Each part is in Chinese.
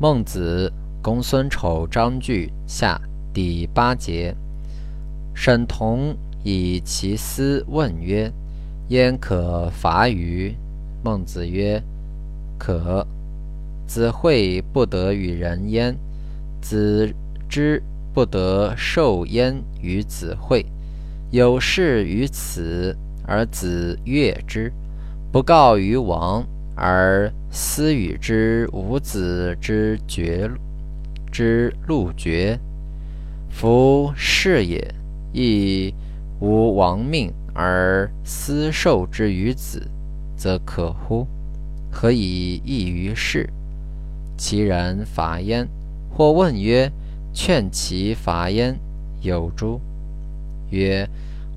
孟子·公孙丑章句下第八节。沈同以其思问曰：“焉可伐于？”孟子曰：“可。”子惠不得与人焉，子之不得受焉于子惠。有事于此，而子悦之，不告于王。而思与之无子之绝之路绝，夫是也，亦无亡命而思受之于子，则可乎？何以异于世？其人伐焉，或问曰：“劝其伐焉，有诸？”曰：“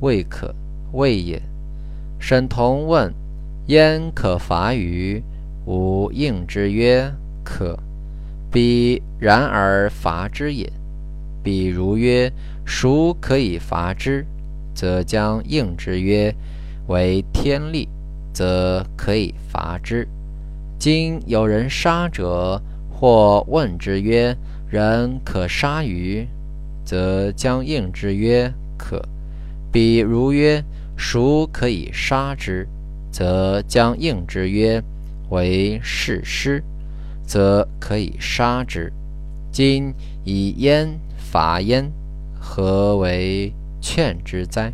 未可，未也。”沈同问。焉可伐于？吾应之曰：可。彼然而伐之也。彼如曰：孰可以伐之？则将应之曰：为天利，则可以伐之。今有人杀者，或问之曰：人可杀于？则将应之曰：可。彼如曰：孰可以杀之？则将应之曰：“为士师，则可以杀之。今以焉伐焉，何为劝之哉？”